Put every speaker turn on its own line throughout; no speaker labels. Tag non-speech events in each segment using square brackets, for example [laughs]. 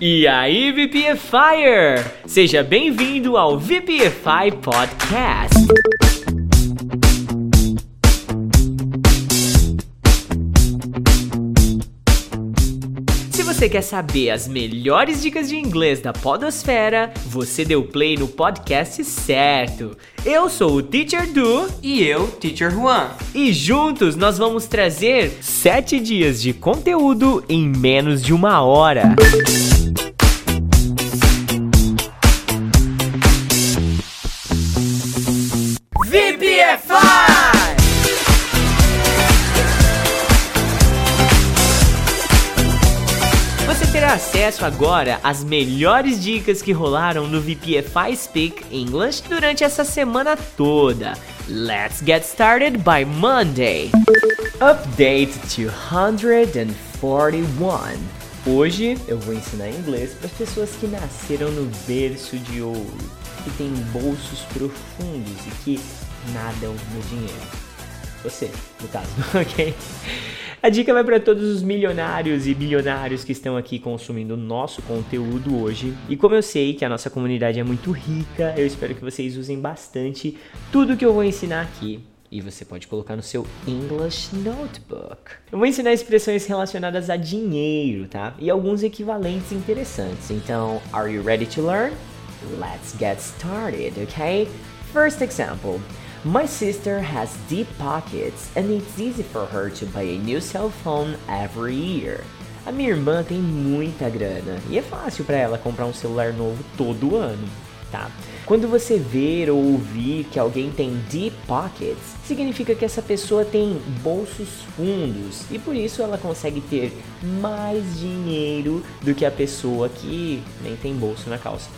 E aí, VPFire! Seja bem-vindo ao VPFI Podcast. Se você quer saber as melhores dicas de inglês da Podosfera, você deu play no podcast certo. Eu sou o Teacher Du
E eu, Teacher Juan.
e juntos nós vamos trazer 7 dias de conteúdo em menos de uma hora. VPFI! Acesso agora às melhores dicas que rolaram no VPFI Speak English durante essa semana toda. Let's get started by Monday. Update 241. Hoje eu vou ensinar inglês para as pessoas que nasceram no berço de ouro, que têm bolsos profundos e que nadam no dinheiro. Você, no caso, [laughs] ok? A dica vai para todos os milionários e bilionários que estão aqui consumindo o nosso conteúdo hoje. E como eu sei que a nossa comunidade é muito rica, eu espero que vocês usem bastante tudo que eu vou ensinar aqui. E você pode colocar no seu English Notebook. Eu vou ensinar expressões relacionadas a dinheiro, tá? E alguns equivalentes interessantes. Então, are you ready to learn? Let's get started, okay? First example. My sister has deep pockets and it's easy for her to buy a new cell phone every year. A minha irmã tem muita grana e é fácil para ela comprar um celular novo todo ano, tá? Quando você ver ou ouvir que alguém tem deep pockets, significa que essa pessoa tem bolsos fundos e por isso ela consegue ter mais dinheiro do que a pessoa que nem tem bolso na calça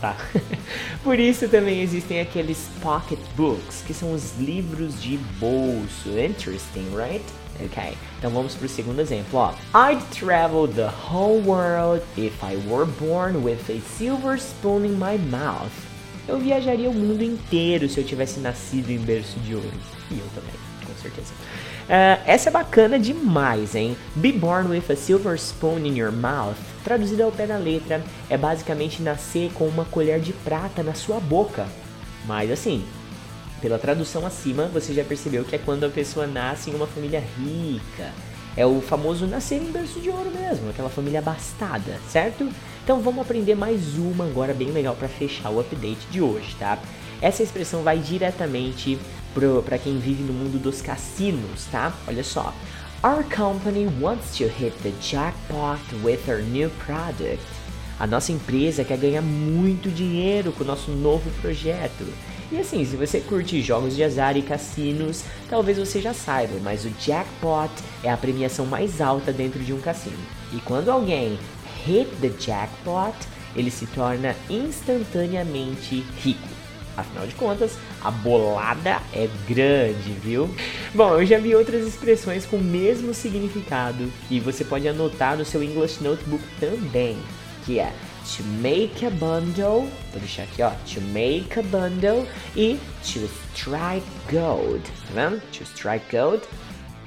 tá? [laughs] Por isso também existem aqueles pocketbooks, que são os livros de bolso. Interesting, right? Ok, então vamos pro segundo exemplo, ó. I'd travel the whole world if I were born with a silver spoon in my mouth. Eu viajaria o mundo inteiro se eu tivesse nascido em berço de ouro. E eu também, com certeza. Uh, essa é bacana demais, hein? Be born with a silver spoon in your mouth, traduzido ao pé da letra, é basicamente nascer com uma colher de prata na sua boca. Mas assim, pela tradução acima, você já percebeu que é quando a pessoa nasce em uma família rica. É o famoso nascer em berço de ouro mesmo, aquela família abastada, certo? Então vamos aprender mais uma agora bem legal para fechar o update de hoje, tá? Essa expressão vai diretamente para quem vive no mundo dos cassinos, tá? Olha só. Our company wants to hit the jackpot with our new product. A nossa empresa quer ganhar muito dinheiro com o nosso novo projeto. E assim, se você curte jogos de azar e cassinos, talvez você já saiba, mas o jackpot é a premiação mais alta dentro de um cassino. E quando alguém hit the jackpot, ele se torna instantaneamente rico. Afinal de contas, a bolada é grande, viu? Bom, eu já vi outras expressões com o mesmo significado que você pode anotar no seu English Notebook também, que é to make a bundle, vou deixar aqui ó, to make a bundle e to strike gold, tá vendo? To strike gold,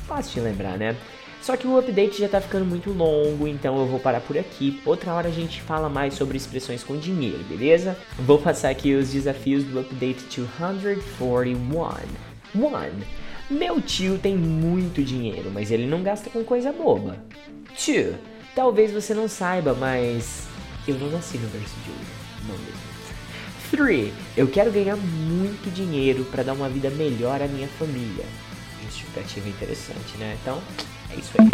fácil de lembrar, né? Só que o update já tá ficando muito longo, então eu vou parar por aqui. Outra hora a gente fala mais sobre expressões com dinheiro, beleza? Vou passar aqui os desafios do update 241. 1. Meu tio tem muito dinheiro, mas ele não gasta com coisa boba. 2. Talvez você não saiba, mas eu não nasci no berço de ouro. Não mesmo. 3. Eu quero ganhar muito dinheiro para dar uma vida melhor à minha família. Justificativa interessante, né? Então, é isso aí.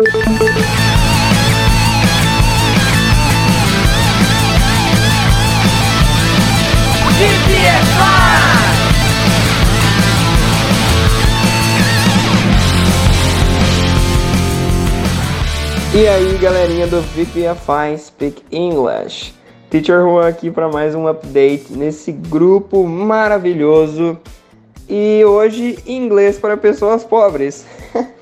E aí, galerinha do VPFI Speak English. Teacher Juan aqui para mais um update nesse grupo maravilhoso. E hoje, inglês para pessoas pobres. [laughs]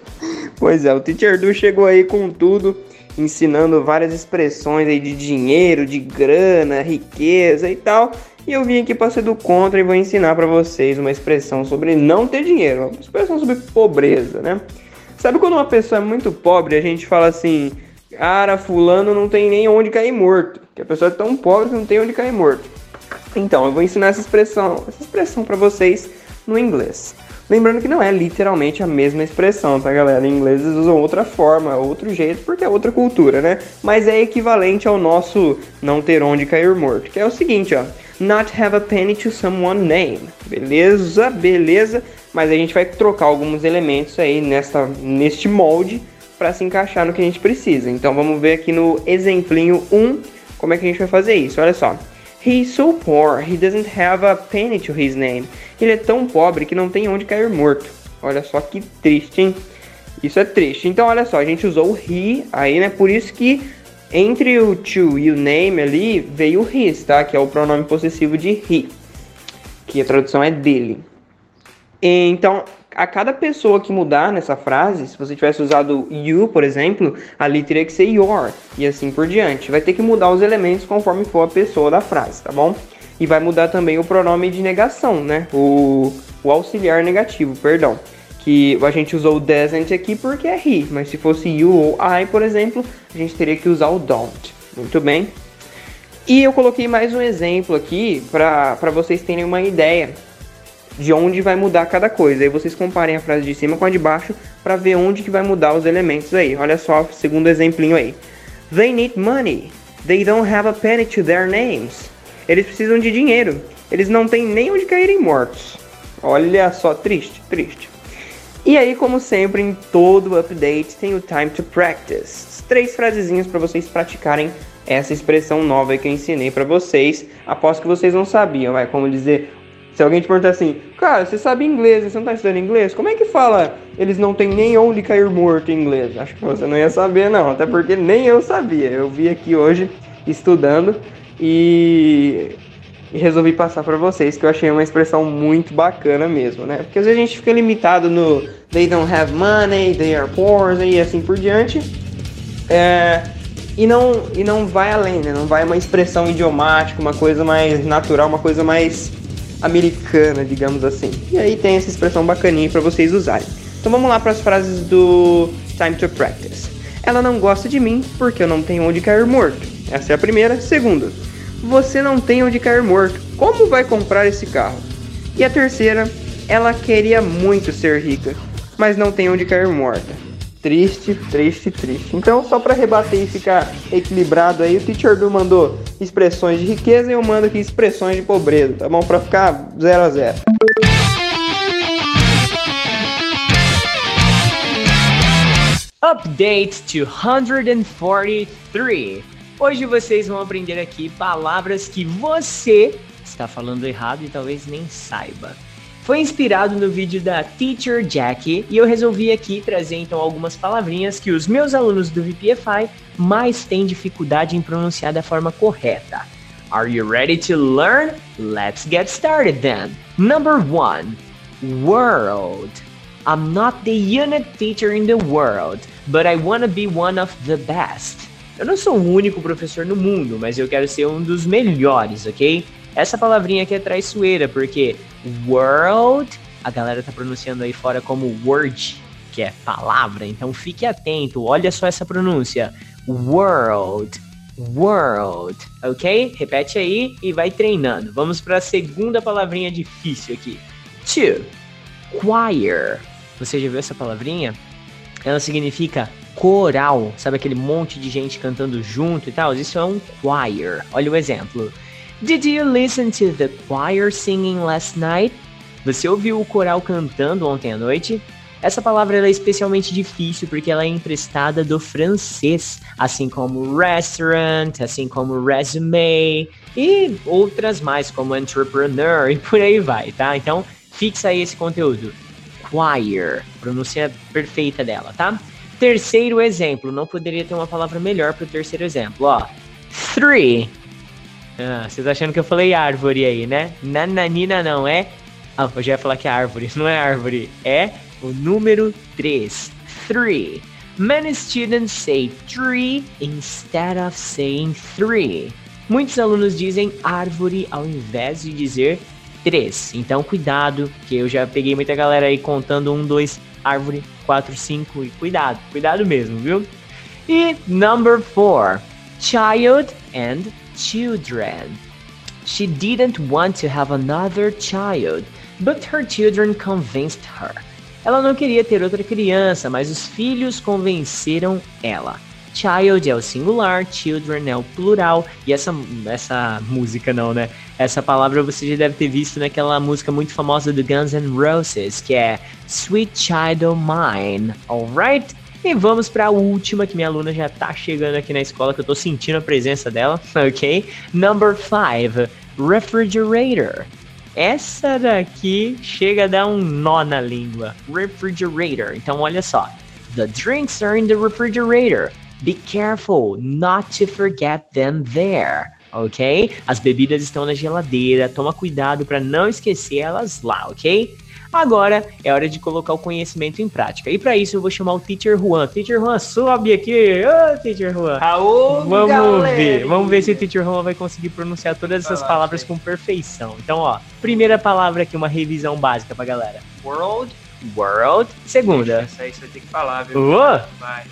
pois é, o Teacher Du chegou aí com tudo, ensinando várias expressões aí de dinheiro, de grana, riqueza e tal. E eu vim aqui para ser do contra e vou ensinar para vocês uma expressão sobre não ter dinheiro, uma expressão sobre pobreza, né? Sabe quando uma pessoa é muito pobre, a gente fala assim, Cara, fulano não tem nem onde cair morto. Que a pessoa é tão pobre que não tem onde cair morto. Então, eu vou ensinar essa expressão, essa expressão para vocês no inglês. Lembrando que não é literalmente a mesma expressão, tá, galera? Em inglês eles usam outra forma, outro jeito, porque é outra cultura, né? Mas é equivalente ao nosso não ter onde cair morto, que é o seguinte, ó. Not have a penny to someone name. Beleza, beleza. Mas a gente vai trocar alguns elementos aí nesta, neste molde para se encaixar no que a gente precisa. Então vamos ver aqui no exemplinho 1 como é que a gente vai fazer isso. Olha só. He's so poor, he doesn't have a penny to his name. Ele é tão pobre que não tem onde cair morto. Olha só que triste, hein? Isso é triste. Então, olha só, a gente usou o he aí, né? Por isso que entre o to e o name ali veio o his, tá? Que é o pronome possessivo de he. Que a tradução é dele. Então, a cada pessoa que mudar nessa frase, se você tivesse usado you, por exemplo, ali teria que ser your e assim por diante. Vai ter que mudar os elementos conforme for a pessoa da frase, tá bom? E vai mudar também o pronome de negação, né? O, o auxiliar negativo, perdão. Que a gente usou o doesn't aqui porque é he, mas se fosse you ou I, por exemplo, a gente teria que usar o don't. Muito bem. E eu coloquei mais um exemplo aqui para vocês terem uma ideia de onde vai mudar cada coisa. Aí vocês comparem a frase de cima com a de baixo para ver onde que vai mudar os elementos aí. Olha só, segundo exemplinho aí. They need money. They don't have a penny to their names. Eles precisam de dinheiro. Eles não têm nem onde caírem mortos. Olha só, triste, triste. E aí, como sempre, em todo update tem o time to practice. Três frasezinhas para vocês praticarem essa expressão nova que eu ensinei para vocês. Aposto que vocês não sabiam, vai como dizer se alguém te perguntar assim, cara, você sabe inglês, você não tá estudando inglês? Como é que fala eles não têm nem onde cair morto em inglês? Acho que você não ia saber, não. Até porque nem eu sabia. Eu vi aqui hoje estudando e, e resolvi passar para vocês, que eu achei uma expressão muito bacana mesmo, né? Porque às vezes a gente fica limitado no they don't have money, they are poor e assim por diante. É, e não, e não vai além, né? Não vai uma expressão idiomática, uma coisa mais natural, uma coisa mais americana, digamos assim. E aí tem essa expressão bacaninha para vocês usarem. Então vamos lá para as frases do Time to Practice. Ela não gosta de mim porque eu não tenho onde cair morto. Essa é a primeira. Segunda, você não tem onde cair morto. Como vai comprar esse carro? E a terceira, ela queria muito ser rica, mas não tem onde cair morta. Triste, triste, triste. Então, só para rebater e ficar equilibrado aí, o Teacher Du mandou expressões de riqueza e eu mando aqui expressões de pobreza, tá bom? Para ficar 0 a 0.
Update 243. Hoje vocês vão aprender aqui palavras que você está falando errado e talvez nem saiba. Foi inspirado no vídeo da Teacher Jackie e eu resolvi aqui trazer então algumas palavrinhas que os meus alunos do VPFI mais têm dificuldade em pronunciar da forma correta. Are you ready to learn? Let's get started then. Number one, world. I'm not the unit teacher in the world, but I want to be one of the best. Eu não sou o único professor no mundo, mas eu quero ser um dos melhores, ok? Essa palavrinha aqui é traiçoeira, porque world, a galera tá pronunciando aí fora como word, que é palavra. Então fique atento, olha só essa pronúncia. World, world, ok? Repete aí e vai treinando. Vamos para a segunda palavrinha difícil aqui. Two, choir. Você já viu essa palavrinha? Ela significa coral, sabe aquele monte de gente cantando junto e tal? Isso é um choir. Olha o exemplo. Did you listen to the choir singing last night? Você ouviu o coral cantando ontem à noite? Essa palavra é especialmente difícil porque ela é emprestada do francês, assim como restaurant, assim como resume e outras mais como entrepreneur e por aí vai, tá? Então, fixa aí esse conteúdo. Choir, pronúncia perfeita dela, tá? Terceiro exemplo, não poderia ter uma palavra melhor para o terceiro exemplo, ó. Three, ah, vocês achando que eu falei árvore aí, né? Nananina não é. Ah, eu já ia falar que é árvore. [laughs] Não é árvore. É o número 3. 3. Many students say tree instead of saying three. Muitos alunos dizem árvore ao invés de dizer três. Então cuidado, que eu já peguei muita galera aí contando um, dois, árvore, quatro, cinco e cuidado, cuidado mesmo, viu? E number four, child and children. She didn't want to have another child, but her children convinced her. Ela não queria ter outra criança, mas os filhos convenceram ela. Child é o singular, children é o plural, e essa, essa música não, né? Essa palavra você já deve ter visto naquela música muito famosa do Guns N' Roses, que é Sweet Child of Mine, alright? E vamos para a última, que minha aluna já tá chegando aqui na escola, que eu tô sentindo a presença dela, [laughs] ok? Number 5, refrigerator. Essa daqui chega a dar um nó na língua. Refrigerator. Então olha só. The drinks are in the refrigerator. Be careful not to forget them there. Ok? As bebidas estão na geladeira. Toma cuidado para não esquecer elas lá, ok? Agora é hora de colocar o conhecimento em prática. E para isso eu vou chamar o Teacher Juan. Teacher Juan, sobe aqui. Ô, oh, Teacher Juan.
Aô,
vamos
galera.
ver. Vamos ver se o Teacher Juan vai conseguir pronunciar todas essas palavras lá, com perfeição. Então, ó, primeira palavra aqui, uma revisão básica pra galera.
World.
World. Segunda.
Essa aí você vai ter que falar, viu?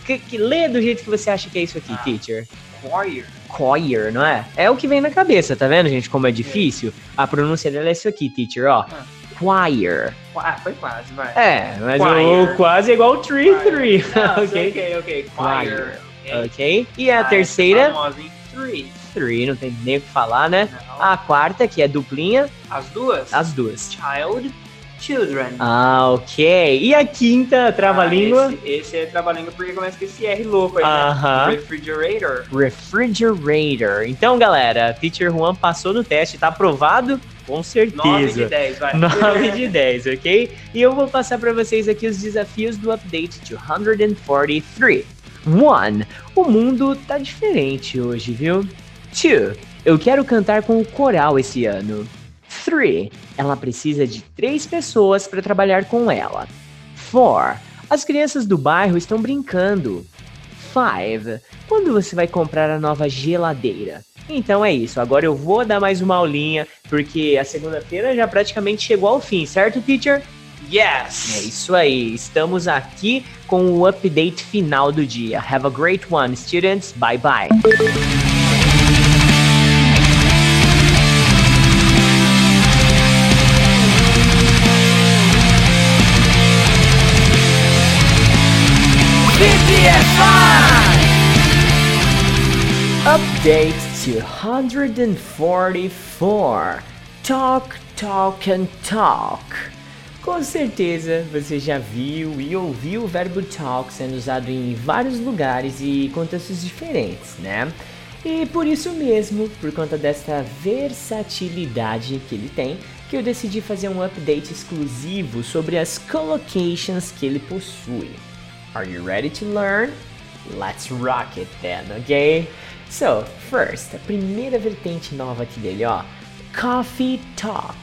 Que, que, lê do jeito que você acha que é isso aqui, ah. Teacher.
Choir.
Choir, não é? É o que vem na cabeça, tá vendo, gente? Como é difícil? A pronúncia dela é isso aqui, Teacher, ó. Ah choir.
Ah, foi quase, vai.
É, mas choir. o quase é igual tree, three. [laughs]
ok, ok, ok. Choir.
Ok. E a ah, terceira?
Famosa, Three.
Three, não tem nem o que falar, né? Não. A quarta, que é duplinha.
As duas?
As duas.
Child. Children.
Ah, ok. E a quinta, trava-língua?
Ah, esse, esse, é trava-língua porque começa com esse R louco aí, uh
-huh.
né? Refrigerator.
Refrigerator. Então, galera, Teacher Juan passou no teste, tá aprovado? Com certeza. 9
de 10, vai.
9 de 10, ok? E eu vou passar para vocês aqui os desafios do update 243. 1. O mundo tá diferente hoje, viu? 2. Eu quero cantar com o coral esse ano. 3. Ela precisa de três pessoas para trabalhar com ela. 4. As crianças do bairro estão brincando. 5. Quando você vai comprar a nova geladeira? Então é isso. Agora eu vou dar mais uma aulinha, porque a segunda-feira já praticamente chegou ao fim, certo, teacher?
Yes!
É isso aí. Estamos aqui com o update final do dia. Have a great one, students. Bye bye. Update 244 Talk, Talk and Talk. Com certeza você já viu e ouviu o verbo talk sendo usado em vários lugares e contextos diferentes, né? E por isso mesmo, por conta desta versatilidade que ele tem, que eu decidi fazer um update exclusivo sobre as collocations que ele possui. Are you ready to learn? Let's rock it then, ok? So, first, a primeira vertente nova aqui dele, ó. Coffee talk.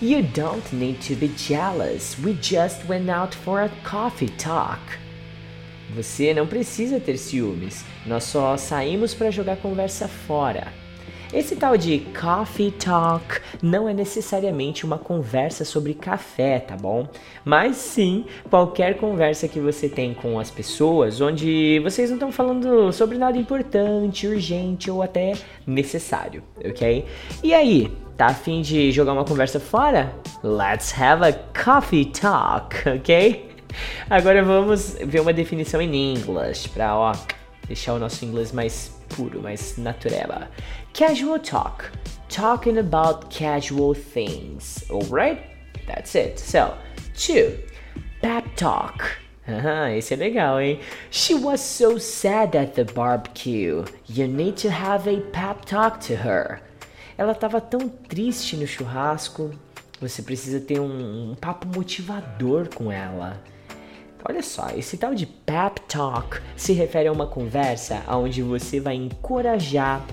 You don't need to be jealous. We just went out for a coffee talk. Você não precisa ter ciúmes. Nós só saímos para jogar conversa fora. Esse tal de coffee talk não é necessariamente uma conversa sobre café, tá bom? Mas sim qualquer conversa que você tem com as pessoas onde vocês não estão falando sobre nada importante, urgente ou até necessário, ok? E aí, tá afim de jogar uma conversa fora? Let's have a coffee talk, [laughs] ok? Agora vamos ver uma definição em inglês para ó deixar o nosso inglês mais puro, mais natureba. Casual talk, talking about casual things, alright? That's it. So, two, pep talk. Ah, [laughs] esse é legal, hein? She was so sad at the barbecue. You need to have a pep talk to her. Ela estava tão triste no churrasco. Você precisa ter um, um papo motivador com ela. Olha só, esse tal de pep talk se refere a uma conversa onde você vai encorajar,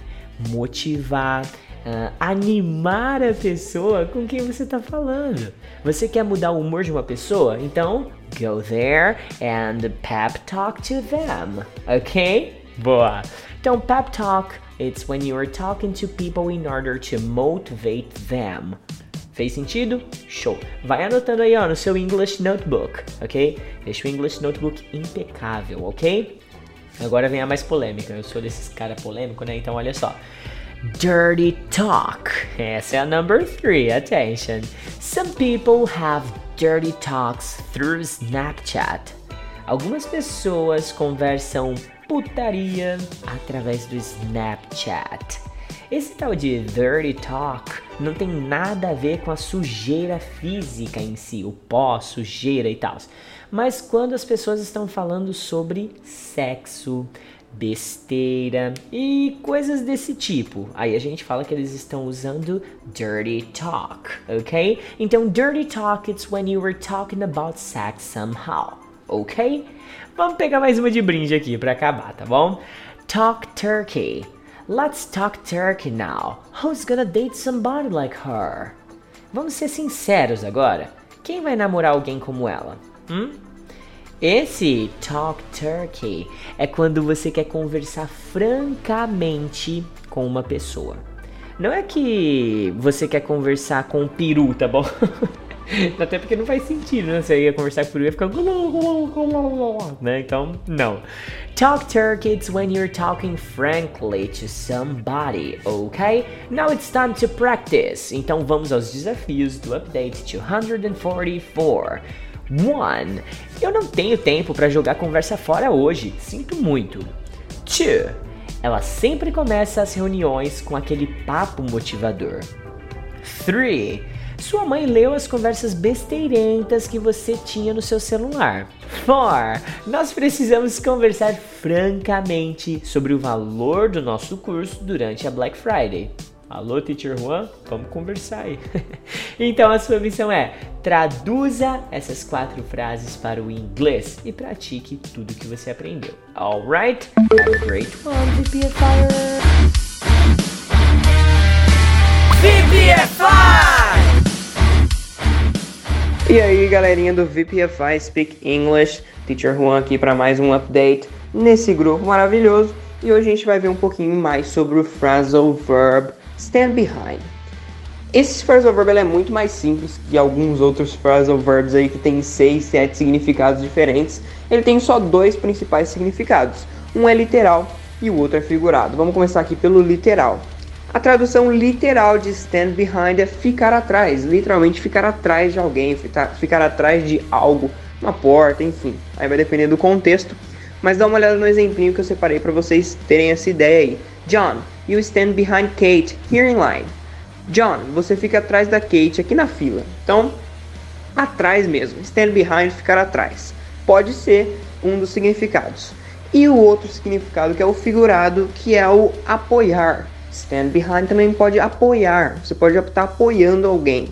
motivar, uh, animar a pessoa com quem você está falando. Você quer mudar o humor de uma pessoa? Então, go there and pep talk to them, ok? Boa! Então, pep talk, it's when you are talking to people in order to motivate them. Fez sentido? Show! Vai anotando aí ó, no seu English Notebook, ok? Deixa o English Notebook impecável, ok? Agora vem a mais polêmica. Eu sou desses cara polêmico, né? Então olha só. Dirty talk. Essa é a number three. Attention. Some people have dirty talks through Snapchat. Algumas pessoas conversam putaria através do Snapchat. Esse tal de dirty talk não tem nada a ver com a sujeira física em si, o pó, sujeira e tal. Mas quando as pessoas estão falando sobre sexo, besteira e coisas desse tipo. Aí a gente fala que eles estão usando dirty talk, ok? Então, dirty talk it's when you were talking about sex somehow, ok? Vamos pegar mais uma de brinde aqui para acabar, tá bom? Talk turkey. Let's talk turkey now. Who's gonna date somebody like her? Vamos ser sinceros agora. Quem vai namorar alguém como ela? Hum? Esse talk turkey é quando você quer conversar francamente com uma pessoa. Não é que você quer conversar com um peru, tá bom? [laughs] Até porque não faz sentido, né? Você ia conversar com o peru e ia ficar. Né? Então, não. Talk turkey it's when you're talking frankly to somebody, ok? Now it's time to practice. Então vamos aos desafios do update 244. 1. Eu não tenho tempo para jogar conversa fora hoje, sinto muito. 2. Ela sempre começa as reuniões com aquele papo motivador. 3. Sua mãe leu as conversas besteirentas que você tinha no seu celular. 4. Nós precisamos conversar francamente sobre o valor do nosso curso durante a Black Friday. Alô, Teacher Juan, vamos conversar aí. [laughs] então a sua missão é traduza essas quatro frases para o inglês e pratique tudo que você aprendeu. Alright? Have a great one, VPFire!
VPFI! E aí, galerinha do VPFI Speak English, Teacher Juan aqui para mais um update nesse grupo maravilhoso. E hoje a gente vai ver um pouquinho mais sobre o phrasal verb stand behind. Esse phrasal verb é muito mais simples que alguns outros phrasal verbs aí que tem seis, sete significados diferentes. Ele tem só dois principais significados. Um é literal e o outro é figurado. Vamos começar aqui pelo literal. A tradução literal de stand behind é ficar atrás, literalmente ficar atrás de alguém, ficar atrás de algo, uma porta, enfim. Aí vai depender do contexto. Mas dá uma olhada no exemplinho que eu separei para vocês terem essa ideia aí. John, you stand behind Kate here in line. John, você fica atrás da Kate aqui na fila. Então, atrás mesmo. Stand behind, ficar atrás. Pode ser um dos significados. E o outro significado que é o figurado, que é o apoiar. Stand behind também pode apoiar. Você pode estar apoiando alguém.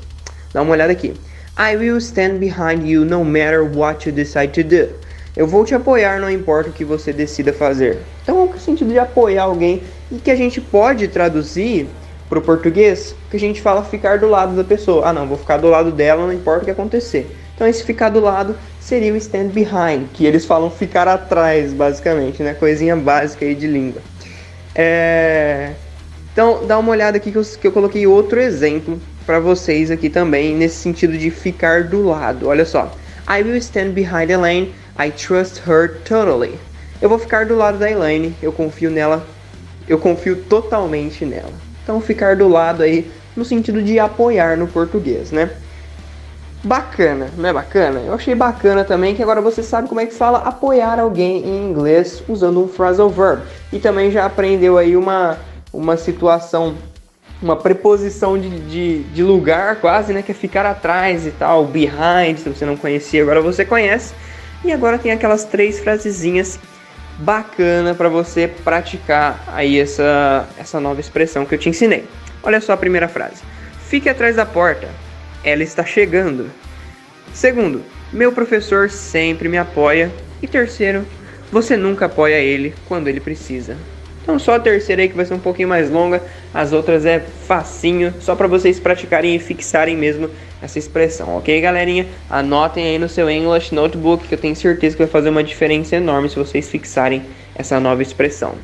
Dá uma olhada aqui. I will stand behind you no matter what you decide to do. Eu vou te apoiar, não importa o que você decida fazer. Então, é o sentido de apoiar alguém e que a gente pode traduzir para o português, que a gente fala ficar do lado da pessoa. Ah, não, vou ficar do lado dela, não importa o que acontecer. Então, esse ficar do lado seria o stand behind, que eles falam ficar atrás, basicamente, né? Coisinha básica aí de língua. É... Então, dá uma olhada aqui que eu, que eu coloquei outro exemplo para vocês aqui também, nesse sentido de ficar do lado. Olha só. I will stand behind Elaine I trust her totally. Eu vou ficar do lado da Elaine, eu confio nela, eu confio totalmente nela. Então ficar do lado aí no sentido de apoiar no português, né? Bacana, não é bacana? Eu achei bacana também que agora você sabe como é que fala apoiar alguém em inglês usando um phrasal verb. E também já aprendeu aí uma, uma situação, uma preposição de, de, de lugar quase, né? Que é ficar atrás e tal, behind, se você não conhecia, agora você conhece. E agora tem aquelas três frasezinhas bacana para você praticar aí essa, essa nova expressão que eu te ensinei. Olha só a primeira frase. Fique atrás da porta. Ela está chegando. Segundo, meu professor sempre me apoia. E terceiro, você nunca apoia ele quando ele precisa. Então só a terceira aí que vai ser um pouquinho mais longa, as outras é facinho, só para vocês praticarem e fixarem mesmo essa expressão, ok galerinha? Anotem aí no seu English Notebook que eu tenho certeza que vai fazer uma diferença enorme se vocês fixarem essa nova expressão.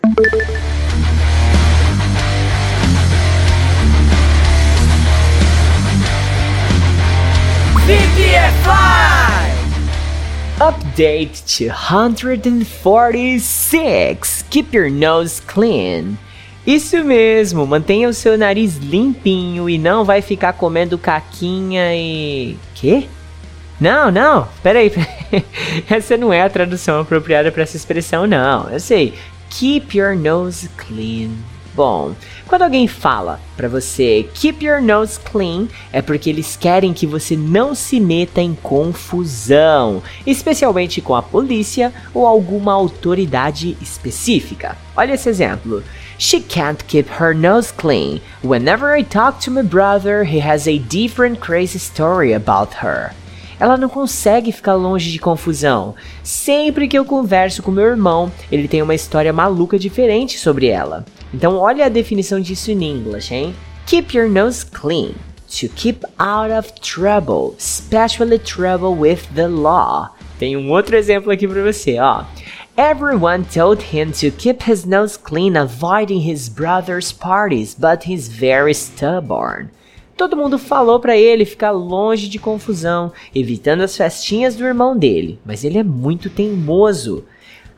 Update Update 246. Keep your nose clean. Isso mesmo, mantenha o seu nariz limpinho e não vai ficar comendo caquinha e. Quê? Não, não, peraí, [laughs] peraí. Essa não é a tradução apropriada para essa expressão, não. Eu sei. Keep your nose clean. Bom, quando alguém fala para você keep your nose clean, é porque eles querem que você não se meta em confusão, especialmente com a polícia ou alguma autoridade específica. Olha esse exemplo. She can't keep her nose clean. Whenever I talk to my brother, he has a different crazy story about her ela não consegue ficar longe de confusão. Sempre que eu converso com meu irmão, ele tem uma história maluca diferente sobre ela. Então olha a definição disso em inglês, hein? Keep your nose clean. To keep out of trouble, especially trouble with the law. Tem um outro exemplo aqui para você, ó. Everyone told him to keep his nose clean, avoiding his brother's parties, but he's very stubborn. Todo mundo falou para ele ficar longe de confusão, evitando as festinhas do irmão dele, mas ele é muito teimoso.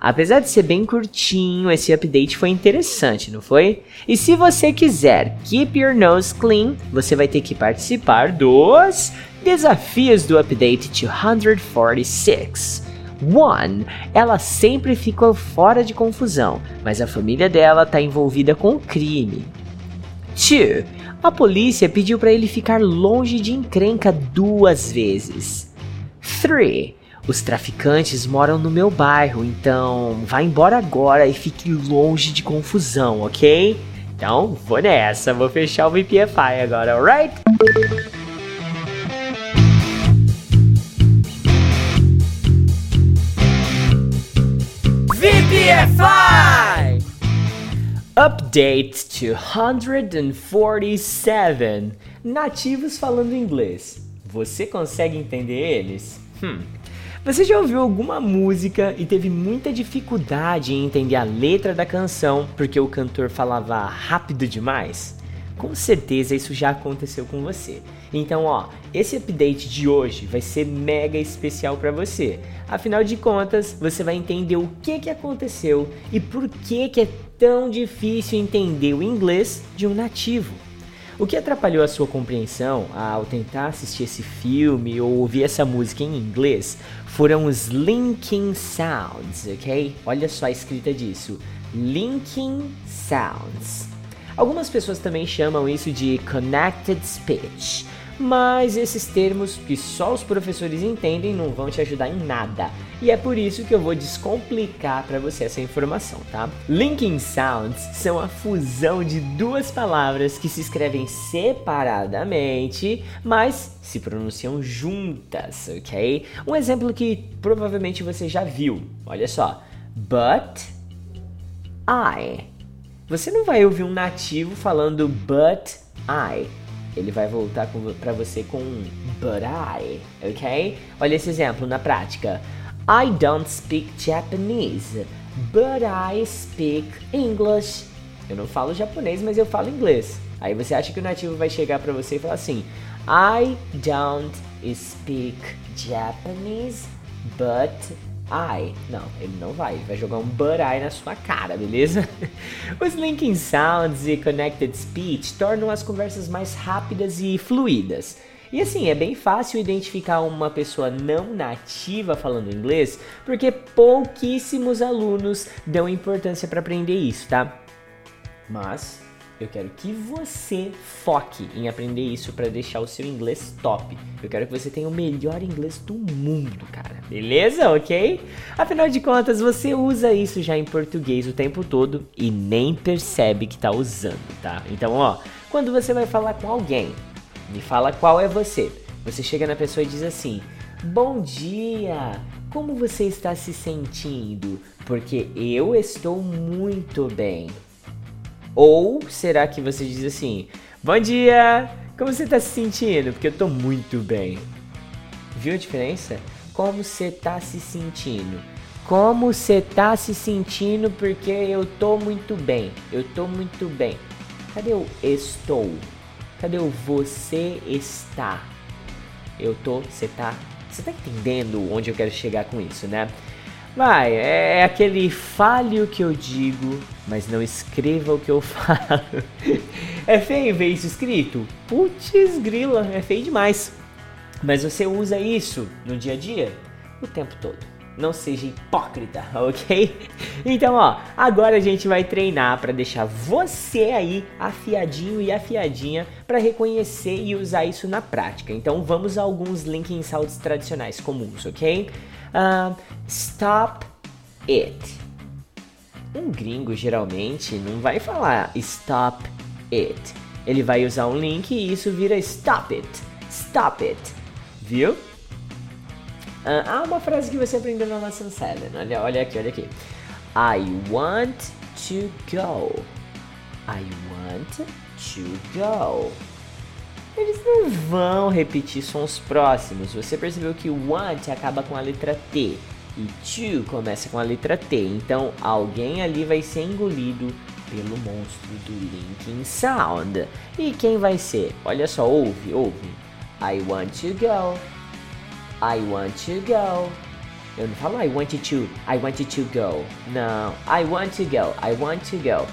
Apesar de ser bem curtinho, esse update foi interessante, não foi? E se você quiser keep your nose clean, você vai ter que participar dos desafios do update 246. 1. Ela sempre ficou fora de confusão, mas a família dela está envolvida com crime. 2. A polícia pediu para ele ficar longe de encrenca duas vezes. 3. Os traficantes moram no meu bairro, então vá embora agora e fique longe de confusão, ok? Então vou nessa, vou fechar o VPFI agora, alright? VPFI! Update 247 Nativos falando inglês. Você consegue entender eles? Hum. Você já ouviu alguma música e teve muita dificuldade em entender a letra da canção porque o cantor falava rápido demais? Com certeza isso já aconteceu com você. Então, ó, esse update de hoje vai ser mega especial para você. Afinal de contas, você vai entender o que que aconteceu e por que que é tão difícil entender o inglês de um nativo. O que atrapalhou a sua compreensão ao tentar assistir esse filme ou ouvir essa música em inglês foram os linking sounds, ok? Olha só a escrita disso: linking sounds. Algumas pessoas também chamam isso de connected speech, mas esses termos que só os professores entendem não vão te ajudar em nada. E é por isso que eu vou descomplicar para você essa informação, tá? Linking sounds são a fusão de duas palavras que se escrevem separadamente, mas se pronunciam juntas, ok? Um exemplo que provavelmente você já viu. Olha só. But I você não vai ouvir um nativo falando but I. Ele vai voltar para você com but I, ok? Olha esse exemplo na prática. I don't speak Japanese, but I speak English. Eu não falo japonês, mas eu falo inglês. Aí você acha que o nativo vai chegar para você e falar assim: I don't speak Japanese, but I. Não, ele não vai. Ele vai jogar um but I na sua cara, beleza? [laughs] Os linking sounds e connected speech tornam as conversas mais rápidas e fluídas. E assim, é bem fácil identificar uma pessoa não nativa falando inglês, porque pouquíssimos alunos dão importância para aprender isso, tá? Mas eu quero que você foque em aprender isso para deixar o seu inglês top. Eu quero que você tenha o melhor inglês do mundo, cara. Beleza? Ok? Afinal de contas, você usa isso já em português o tempo todo e nem percebe que tá usando, tá? Então, ó, quando você vai falar com alguém, me fala qual é você. Você chega na pessoa e diz assim: Bom dia! Como você está se sentindo? Porque eu estou muito bem. Ou será que você diz assim: Bom dia, como você está se sentindo? Porque eu estou muito bem. Viu a diferença? Como você está se sentindo? Como você está se sentindo? Porque eu estou muito bem. Eu estou muito bem. Cadê o estou? Cadê o você está? Eu tô, você tá, Você tá entendendo onde eu quero chegar com isso, né? Vai, é aquele fale o que eu digo, mas não escreva o que eu [laughs] falo. é feio ver isso escrito? Putz, grila, é feio demais. Mas você usa isso no dia a dia o tempo todo. Não seja hipócrita, [laughs] ok? Então, ó, agora a gente vai treinar para deixar você aí afiadinho e afiadinha para reconhecer e usar isso na prática. Então, vamos a alguns linking sounds tradicionais comuns, ok? Uh, stop it. Um gringo geralmente não vai falar stop it. Ele vai usar um link e isso vira stop it. Stop it. Viu? Ah, uma frase que você aprendeu na Lesson 7. Olha, olha aqui, olha aqui. I want to go. I want to go. Eles não vão repetir sons próximos. Você percebeu que want acaba com a letra T e to começa com a letra T. Então alguém ali vai ser engolido pelo monstro do linking sound. E quem vai ser? Olha só, ouve, ouve. I want to go. I want to go. Eu não falo I want to, I want to go. Não, I want to go, I want to go.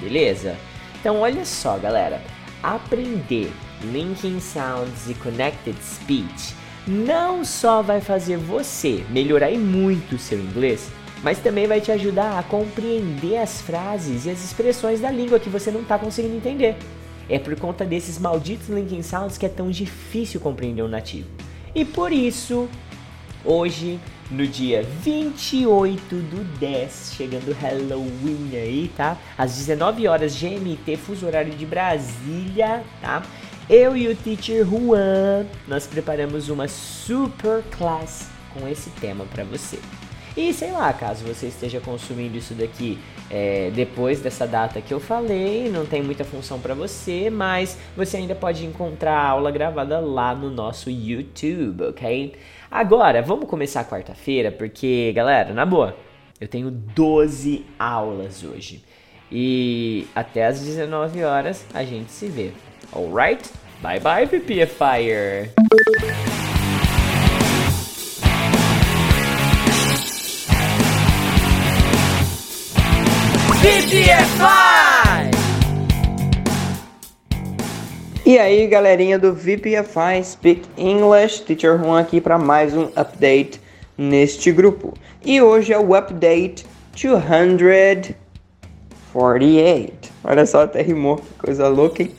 Beleza? Então olha só, galera. Aprender linking sounds e connected speech não só vai fazer você melhorar muito o seu inglês, mas também vai te ajudar a compreender as frases e as expressões da língua que você não está conseguindo entender. É por conta desses malditos linking sounds que é tão difícil compreender o nativo. E por isso, hoje, no dia 28 do 10, chegando Halloween aí, tá? Às 19 horas GMT, fuso horário de Brasília, tá? Eu e o teacher Juan, nós preparamos uma super class com esse tema para você. E sei lá, caso você esteja consumindo isso daqui é, depois dessa data que eu falei, não tem muita função para você, mas você ainda pode encontrar a aula gravada lá no nosso YouTube, ok? Agora, vamos começar quarta-feira, porque, galera, na boa, eu tenho 12 aulas hoje. E até às 19 horas a gente se vê. Alright? Bye bye, PPFire! VPFI!
E aí, galerinha do VPFI Speak English, Teacher Juan aqui para mais um update neste grupo. E hoje é o update 248. Olha só, até rimou, coisa louca, hein?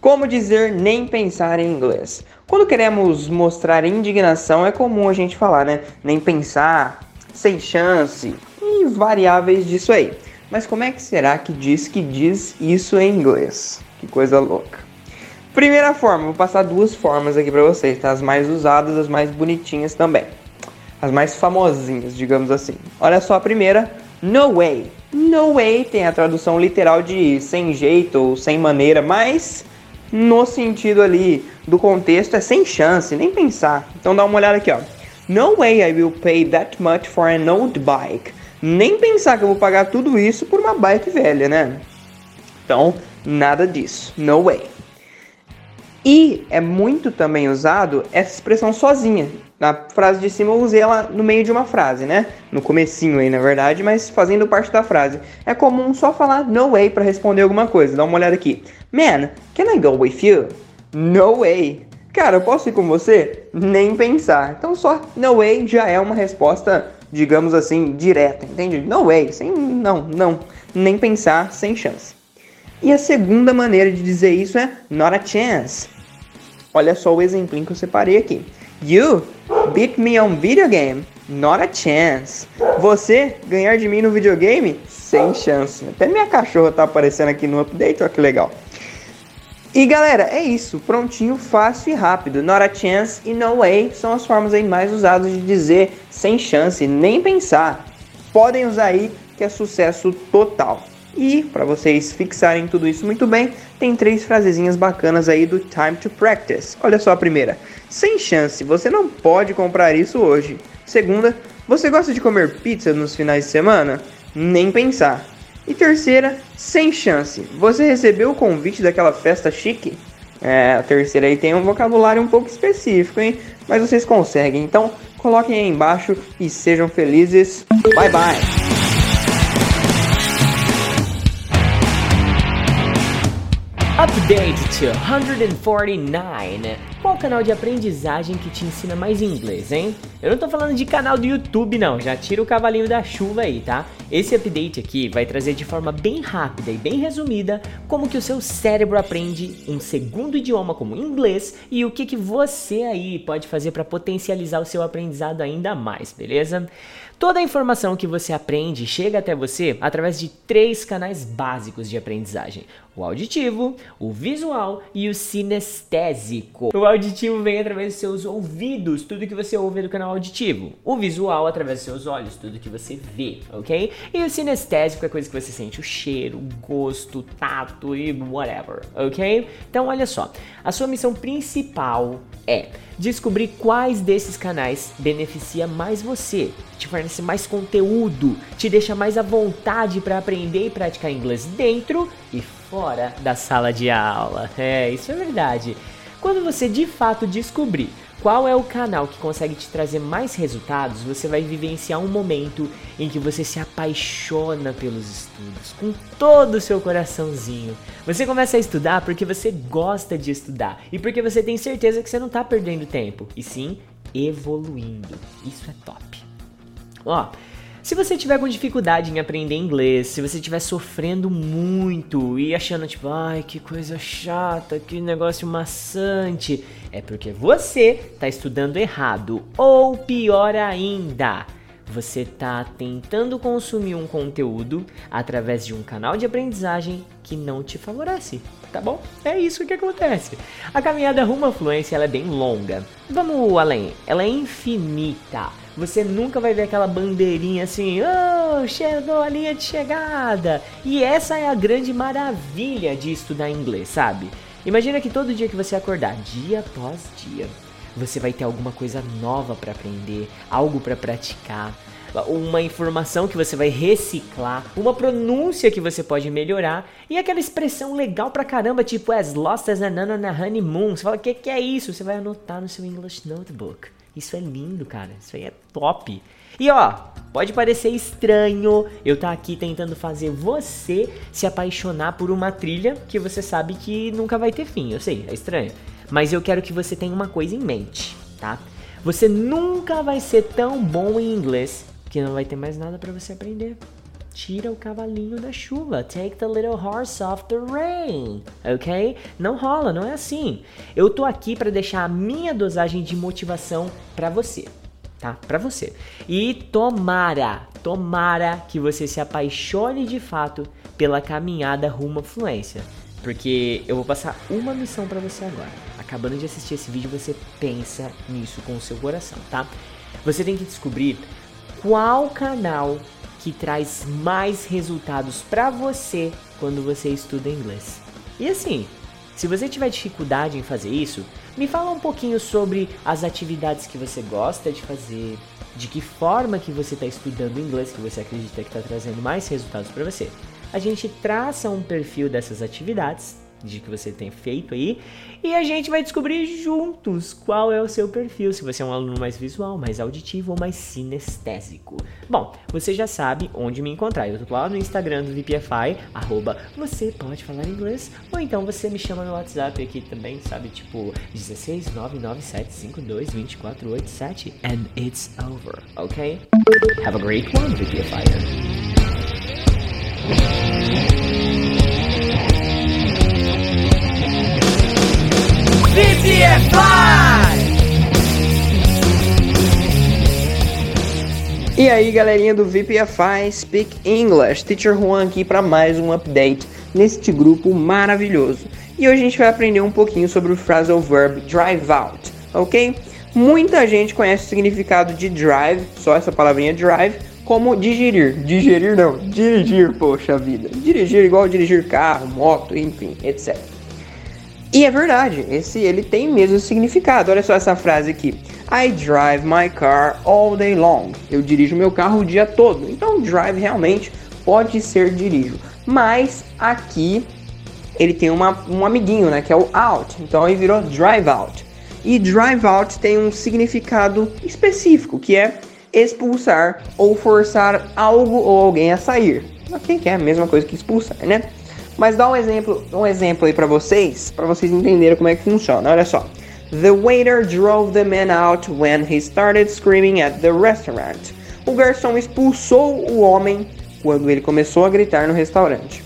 Como dizer nem pensar em inglês? Quando queremos mostrar indignação, é comum a gente falar, né? Nem pensar, sem chance e variáveis disso aí. Mas como é que será que diz que diz isso em inglês? Que coisa louca. Primeira forma, vou passar duas formas aqui para vocês, tá? As mais usadas, as mais bonitinhas também. As mais famosinhas, digamos assim. Olha só a primeira, no way. No way tem a tradução literal de sem jeito ou sem maneira, mas no sentido ali do contexto é sem chance, nem pensar. Então dá uma olhada aqui, ó. No way I will pay that much for an old bike nem pensar que eu vou pagar tudo isso por uma bike velha, né? Então, nada disso. No way. E é muito também usado essa expressão sozinha. Na frase de cima eu usei ela no meio de uma frase, né? No comecinho aí, na verdade, mas fazendo parte da frase. É comum só falar no way para responder alguma coisa. Dá uma olhada aqui. Man, can I go with you? No way. Cara, eu posso ir com você? Nem pensar. Então só no way já é uma resposta digamos assim, direta, entende? No way, sem não, não, nem pensar, sem chance. E a segunda maneira de dizer isso é not a chance. Olha só o exemplinho que eu separei aqui. You beat me on video game, not a chance. Você ganhar de mim no videogame, sem chance. Até minha cachorra tá aparecendo aqui no update, olha que legal. E galera, é isso, prontinho, fácil e rápido. Not a chance e no way são as formas aí mais usadas de dizer sem chance, nem pensar. Podem usar aí que é sucesso total. E para vocês fixarem tudo isso muito bem, tem três frasezinhas bacanas aí do time to practice. Olha só a primeira: sem chance, você não pode comprar isso hoje. Segunda, você gosta de comer pizza nos finais de semana? Nem pensar. E terceira, sem chance. Você recebeu o convite daquela festa chique? É, a terceira aí tem um vocabulário um pouco específico, hein? Mas vocês conseguem. Então, coloquem aí embaixo e sejam felizes. Bye bye!
Update 249. Qual canal de aprendizagem que te ensina mais inglês, hein? Eu não tô falando de canal do YouTube não, já tira o cavalinho da chuva aí, tá? Esse update aqui vai trazer de forma bem rápida e bem resumida como que o seu cérebro aprende um segundo idioma como inglês e o que que você aí pode fazer para potencializar o seu aprendizado ainda mais, beleza? Toda a informação que você aprende chega até você através de três canais básicos de aprendizagem: o auditivo, o visual e o sinestésico. O auditivo vem através dos seus ouvidos, tudo que você ouve é do canal auditivo. O visual através dos seus olhos, tudo que você vê, ok? E o sinestésico é coisa que você sente o cheiro, o gosto, o tato e whatever, ok? Então olha só, a sua missão principal é descobrir quais desses canais beneficia mais você, te fornece mais conteúdo, te deixa mais à vontade para aprender e praticar inglês dentro e fora da sala de aula. É, isso é verdade. Quando você de fato descobrir qual é o canal que consegue te trazer mais resultados, você vai vivenciar um momento em que você se apaixona pelos estudos com todo o seu coraçãozinho. Você começa a estudar porque você gosta de estudar e porque você tem certeza que você não está perdendo tempo, e sim evoluindo. Isso é top. Ó, se você tiver com dificuldade em aprender inglês, se você estiver sofrendo muito e achando tipo, ai, que coisa chata, que negócio maçante, é porque você está estudando errado. Ou pior ainda, você está tentando consumir um conteúdo através de um canal de aprendizagem que não te favorece, tá bom? É isso que acontece. A caminhada rumo à fluência é bem longa. Vamos além, ela é infinita. Você nunca vai ver aquela bandeirinha assim, oh, chegou a linha de chegada. E essa é a grande maravilha de estudar inglês, sabe? Imagina que todo dia que você acordar, dia após dia, você vai ter alguma coisa nova para aprender, algo para praticar, uma informação que você vai reciclar, uma pronúncia que você pode melhorar e aquela expressão legal pra caramba, tipo as lost as a nana na honeymoon. Você fala, o que, que é isso? Você vai anotar no seu English Notebook. Isso é lindo, cara. Isso aí é top. E ó, pode parecer estranho eu estar tá aqui tentando fazer você se apaixonar por uma trilha que você sabe que nunca vai ter fim. Eu sei, é estranho. Mas eu quero que você tenha uma coisa em mente, tá? Você nunca vai ser tão bom em inglês que não vai ter mais nada para você aprender. Tira o cavalinho da chuva. Take the little horse off the rain. Ok? Não rola, não é assim. Eu tô aqui para deixar a minha dosagem de motivação para você, tá? Para você. E tomara, tomara que você se apaixone de fato pela caminhada rumo à fluência. Porque eu vou passar uma missão para você agora. Acabando de assistir esse vídeo, você pensa nisso com o seu coração, tá? Você tem que descobrir qual canal que traz mais resultados para você quando você estuda inglês. E assim, se você tiver dificuldade em fazer isso, me fala um pouquinho sobre as atividades que você gosta de fazer, de que forma que você está estudando inglês que você acredita que está trazendo mais resultados para você. A gente traça um perfil dessas atividades de que você tem feito aí e a gente vai descobrir juntos qual é o seu perfil, se você é um aluno mais visual, mais auditivo ou mais sinestésico. Bom, você já sabe onde me encontrar. Eu tô lá no Instagram do VPFI, arroba você pode falar inglês, ou então você me chama no WhatsApp aqui também, sabe? Tipo 16997522487 and it's over, ok? Have a great one, VPFI.
E aí galerinha do VPFI Speak English, Teacher Juan aqui para mais um update neste grupo maravilhoso. E hoje a gente vai aprender um pouquinho sobre o phrasal verb drive out, ok? Muita gente conhece o significado de drive, só essa palavrinha drive, como digerir. Digerir não, dirigir, poxa vida. Dirigir igual dirigir carro, moto, enfim, etc. E é verdade, esse ele tem mesmo significado. Olha só essa frase aqui. I drive my car all day long. Eu dirijo meu carro o dia todo. Então drive realmente pode ser dirijo. Mas aqui ele tem uma, um amiguinho, né, que é o out. Então aí virou drive out. E drive out tem um significado específico, que é expulsar ou forçar algo ou alguém a sair. Ok, que é a mesma coisa que expulsar, né? Mas dá um exemplo, um exemplo aí para vocês, para vocês entenderem como é que funciona. Olha só. The waiter drove the man out when he started screaming at the restaurant. O garçom expulsou o homem quando ele começou a gritar no restaurante.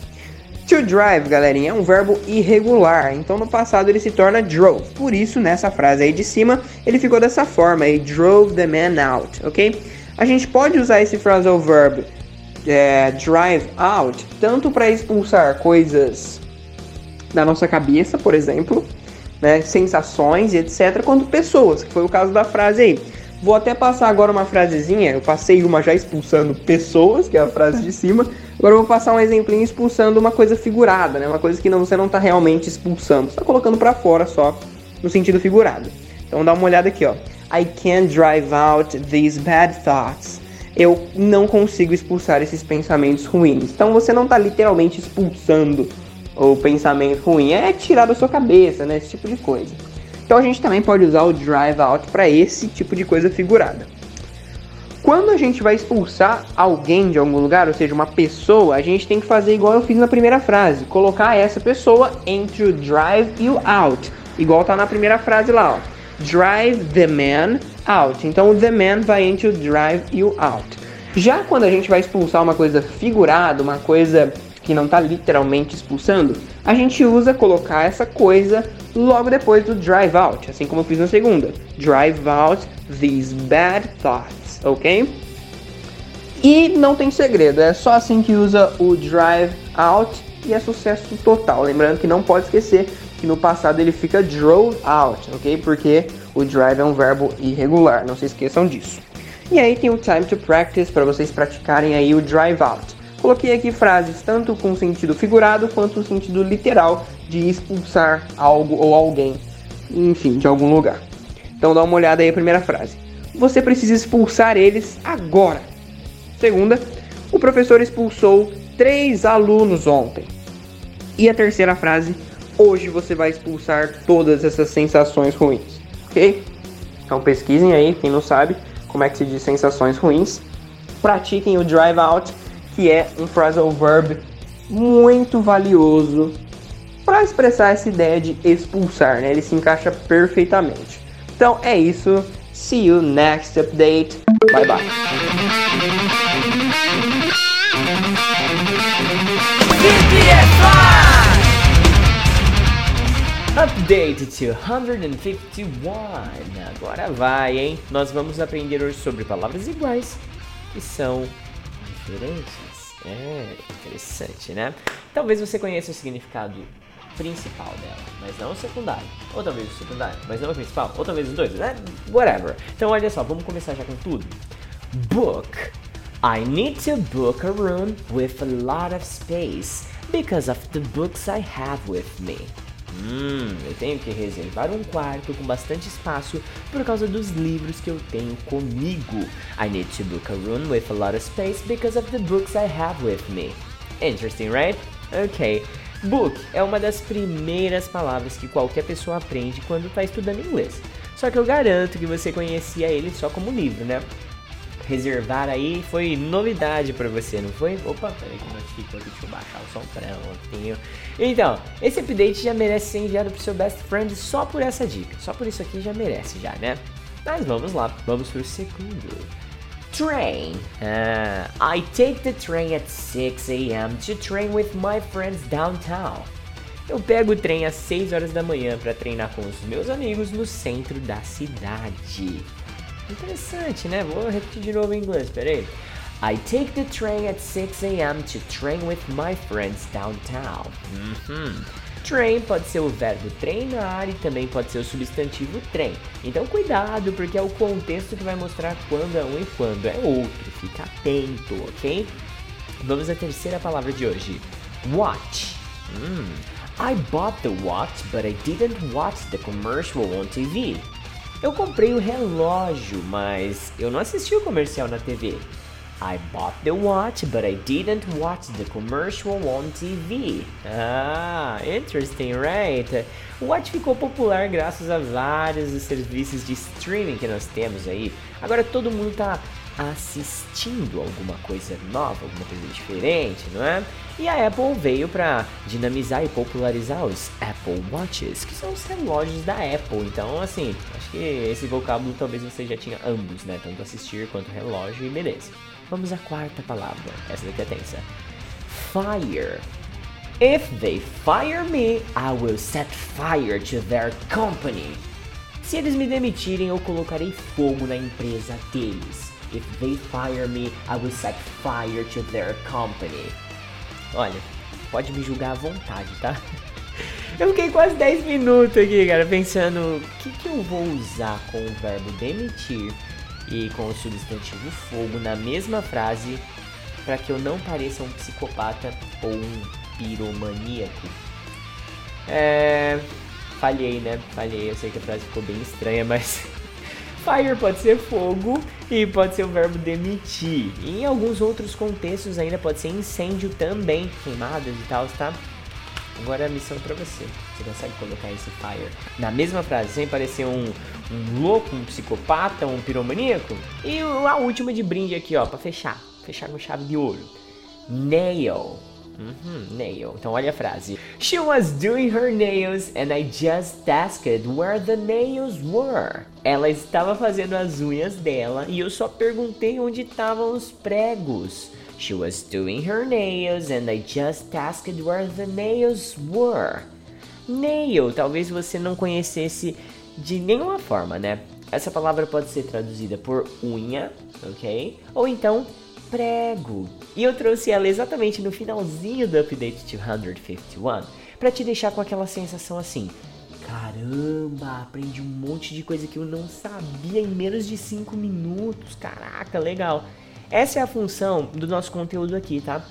To drive, galerinha, é um verbo irregular, então no passado ele se torna drove. Por isso, nessa frase aí de cima, ele ficou dessa forma, aí, drove the man out, ok? A gente pode usar esse phrasal verb é, drive out tanto para expulsar coisas da nossa cabeça, por exemplo, né, sensações etc, quanto pessoas, que foi o caso da frase aí. Vou até passar agora uma frasezinha, eu passei uma já expulsando pessoas, que é a frase de cima, agora eu vou passar um exemplinho expulsando uma coisa figurada, né, uma coisa que não, você não está realmente expulsando, você tá colocando para fora só, no sentido figurado. Então dá uma olhada aqui, ó. I can't drive out these bad thoughts. Eu não consigo expulsar esses pensamentos ruins. Então você não está literalmente expulsando o pensamento ruim, é tirar da sua cabeça, né? Esse tipo de coisa. Então a gente também pode usar o drive out para esse tipo de coisa figurada. Quando a gente vai expulsar alguém de algum lugar, ou seja, uma pessoa, a gente tem que fazer igual eu fiz na primeira frase, colocar essa pessoa entre o drive e o out, igual tá na primeira frase lá, ó. Drive the man out. Então o the man vai entre o drive o out. Já quando a gente vai expulsar uma coisa figurada, uma coisa que não está literalmente expulsando, a gente usa colocar essa coisa logo depois do drive out, assim como eu fiz na segunda. Drive out these bad thoughts, ok? E não tem segredo, é só assim que usa o drive out e é sucesso total. Lembrando que não pode esquecer que no passado ele fica drove out, ok? Porque o drive é um verbo irregular, não se esqueçam disso. E aí tem o time to practice para vocês praticarem aí o drive out. Coloquei aqui frases tanto com sentido figurado quanto sentido literal de expulsar algo ou alguém, enfim, de algum lugar. Então dá uma olhada aí a primeira frase. Você precisa expulsar eles agora. Segunda, o professor expulsou três alunos ontem. E a terceira frase, hoje você vai expulsar todas essas sensações ruins. Então pesquisem aí, quem não sabe, como é que se diz sensações ruins. Pratiquem o drive out que é um phrasal verb muito valioso para expressar essa ideia de expulsar, né? Ele se encaixa perfeitamente. Então é isso. See you next update. Bye bye.
Update 251. Agora vai, hein? Nós vamos aprender hoje sobre palavras iguais que são diferentes. É interessante, né? Talvez você conheça o significado principal dela, mas não o secundário. Ou talvez o secundário, mas não o principal. Ou talvez os dois, né? Whatever. Então olha só, vamos começar já com tudo. Book. I need to book a room with a lot of space because of the books I have with me. Hum, eu tenho que reservar um quarto com bastante espaço por causa dos livros que eu tenho comigo. I need to book a room with a lot of space because of the books I have with me. Interesting, right? Ok. Book é uma das primeiras palavras que qualquer pessoa aprende quando está estudando inglês. Só que eu garanto que você conhecia ele só como livro, né? reservar aí foi novidade para você, não foi? Opa, peraí que notificou aqui, deixa eu baixar o som prontinho. Então, esse update já merece ser enviado pro seu best friend só por essa dica. Só por isso aqui já merece já, né? Mas vamos lá, vamos pro segundo. Train. Uh, I take the train at 6 a.m. to train with my friends downtown. Eu pego o trem às 6 horas da manhã para treinar com os meus amigos no centro da cidade. Interessante, né? Vou repetir de novo em inglês, peraí. I take the train at 6 a.m. to train with my friends downtown. Uhum. Train pode ser o verbo treinar e também pode ser o substantivo trem. Então cuidado, porque é o contexto que vai mostrar quando é um e quando é outro. Fica atento, ok? Vamos à terceira palavra de hoje. Watch. Hum. I bought the watch, but I didn't watch the commercial on TV. Eu comprei o relógio, mas eu não assisti o comercial na TV. I bought the watch, but I didn't watch the commercial on TV. Ah, interesting, right? O watch ficou popular graças a vários serviços de streaming que nós temos aí. Agora todo mundo tá assistindo alguma coisa nova, alguma coisa diferente, não é? E a Apple veio para dinamizar e popularizar os Apple Watches, que são os relógios da Apple. Então, assim, acho que esse vocábulo talvez você já tinha ambos, né? Tanto assistir quanto relógio e beleza. Vamos à quarta palavra. Essa daqui é tensa. Fire. If they fire me, I will set fire to their company. Se eles me demitirem, eu colocarei fogo na empresa deles. If they fire me, I will set fire to their company. Olha, pode me julgar à vontade, tá? [laughs] Eu fiquei quase 10 minutos aqui, cara, pensando o que, que eu vou usar com o verbo demitir e com o substantivo fogo na mesma frase para que eu não pareça um psicopata ou um piromaníaco. É. Falhei, né? Falhei. Eu sei que a frase ficou bem estranha, mas. [laughs] Fire pode ser fogo e pode ser o verbo demitir. E em alguns outros contextos ainda pode ser incêndio também, queimadas e tal, tá? Agora a missão é pra você. Você consegue colocar esse fire na mesma frase, sem parecer um, um louco, um psicopata, um piromaníaco? E a última de brinde aqui, ó, pra fechar. Fechar com chave de ouro. Nail. Uhum, nail. Então olha a frase. She was doing her nails and I just asked where the nails were. Ela estava fazendo as unhas dela e eu só perguntei onde estavam os pregos. She was doing her nails and I just asked where the nails were. Nail, talvez você não conhecesse de nenhuma forma, né? Essa palavra pode ser traduzida por unha, ok? Ou então prego. E eu trouxe ela exatamente no finalzinho do update 251 para te deixar com aquela sensação assim: caramba, aprendi um monte de coisa que eu não sabia em menos de 5 minutos. Caraca, legal. Essa é a função do nosso conteúdo aqui, tá?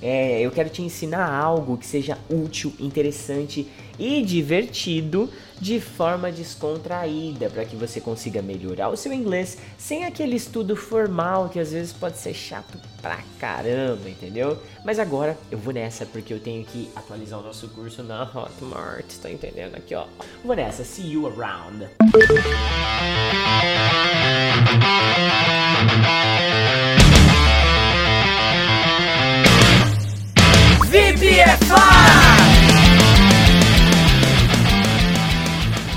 É, eu quero te ensinar algo que seja útil, interessante e divertido de forma descontraída para que você consiga melhorar o seu inglês sem aquele estudo formal que às vezes pode ser chato pra caramba, entendeu? Mas agora eu vou nessa porque eu tenho que atualizar o nosso curso na Hotmart, tá entendendo aqui, ó. Vou nessa, see you around.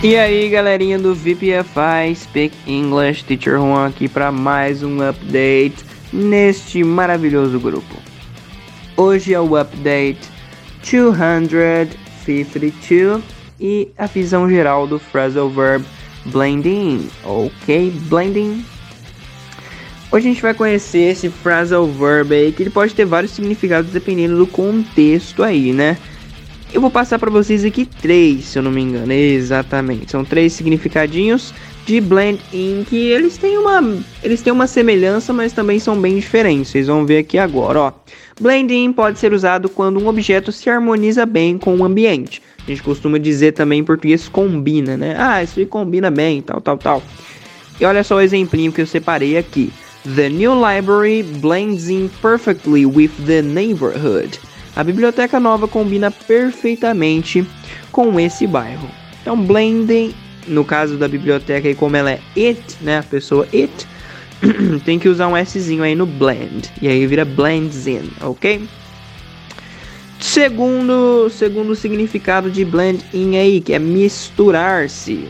E aí galerinha do VPFI Speak English Teacher Juan aqui para mais um update neste maravilhoso grupo. Hoje é o update 252 e a visão geral do phrasal verb blending, ok? Blending. Hoje a gente vai conhecer esse phrasal verb aí que ele pode ter vários significados dependendo do contexto aí, né? Eu vou passar para vocês aqui três, se eu não me engano, exatamente. São três significadinhos de blend in que eles têm uma eles têm uma semelhança, mas também são bem diferentes. Vocês vão ver aqui agora, ó. Blend in pode ser usado quando um objeto se harmoniza bem com o ambiente. A gente costuma dizer também em português combina, né? Ah, isso aí combina bem, tal, tal, tal. E olha só o exemplinho que eu separei aqui. The new library blends in perfectly with the neighborhood. A biblioteca nova combina perfeitamente com esse bairro. Então, blending, no caso da biblioteca, e como ela é it, né, a pessoa it, [clears throat] tem que usar um Szinho aí no blend. E aí vira blends in, ok? Segundo, segundo significado de blend in aí, que é misturar-se.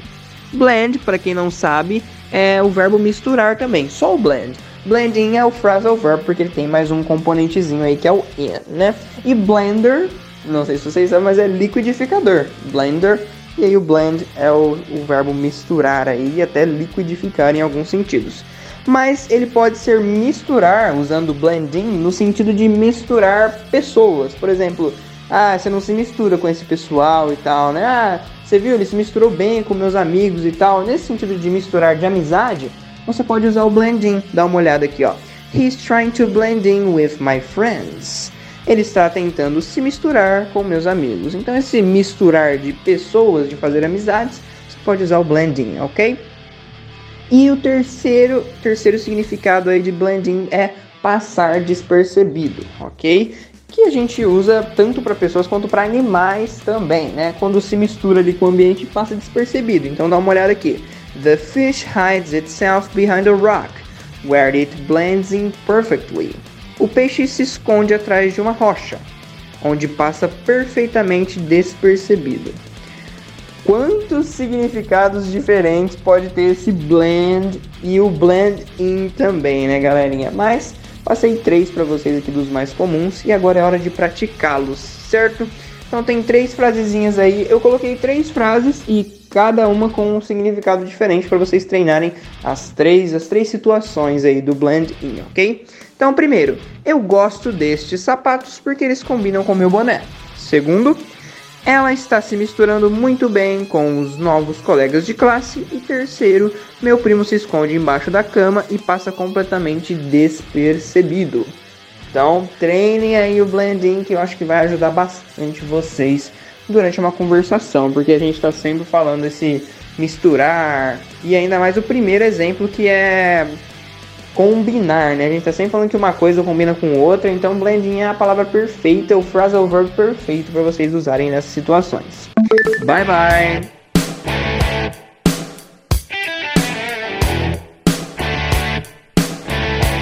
Blend, para quem não sabe, é o verbo misturar também, só o blend. Blending é o phrasal verb porque ele tem mais um componentezinho aí que é o in, né? E blender, não sei se vocês sabem, mas é liquidificador. Blender e aí o blend é o, o verbo misturar aí e até liquidificar em alguns sentidos. Mas ele pode ser misturar usando blending no sentido de misturar pessoas. Por exemplo, ah, você não se mistura com esse pessoal e tal, né? Ah, você viu, ele se misturou bem com meus amigos e tal. Nesse sentido de misturar de amizade, você pode usar o blending. Dá uma olhada aqui, ó. He's trying to blend in with my friends. Ele está tentando se misturar com meus amigos. Então, esse misturar de pessoas, de fazer amizades, você pode usar o blending, ok? E o terceiro, terceiro significado aí de blending é passar despercebido, ok? Que a gente usa tanto para pessoas quanto para animais também, né? Quando se mistura ali com o ambiente passa despercebido. Então dá uma olhada aqui. The fish hides itself behind a rock, where it blends in perfectly. O peixe se esconde atrás de uma rocha, onde passa perfeitamente despercebido. Quantos significados diferentes pode ter esse blend e o blend in também, né, galerinha? Mas passei três para vocês aqui dos mais comuns e agora é hora de praticá-los, certo? Então tem três frasezinhas aí. Eu coloquei três frases e cada uma com um significado diferente para vocês treinarem as três as três situações aí do blend in, ok? Então, primeiro, eu gosto destes sapatos porque eles combinam com meu boné. Segundo, ela está se misturando muito bem com os novos colegas de classe. E terceiro, meu primo se esconde embaixo da cama e passa completamente despercebido. Então, treinem aí o blending que eu acho que vai ajudar bastante vocês durante uma conversação, porque a gente está sempre falando esse misturar e ainda mais o primeiro exemplo que é combinar, né? A gente tá sempre falando que uma coisa combina com outra, então blending é a palavra perfeita, o phrasal verb perfeito para vocês usarem nessas situações. Bye bye!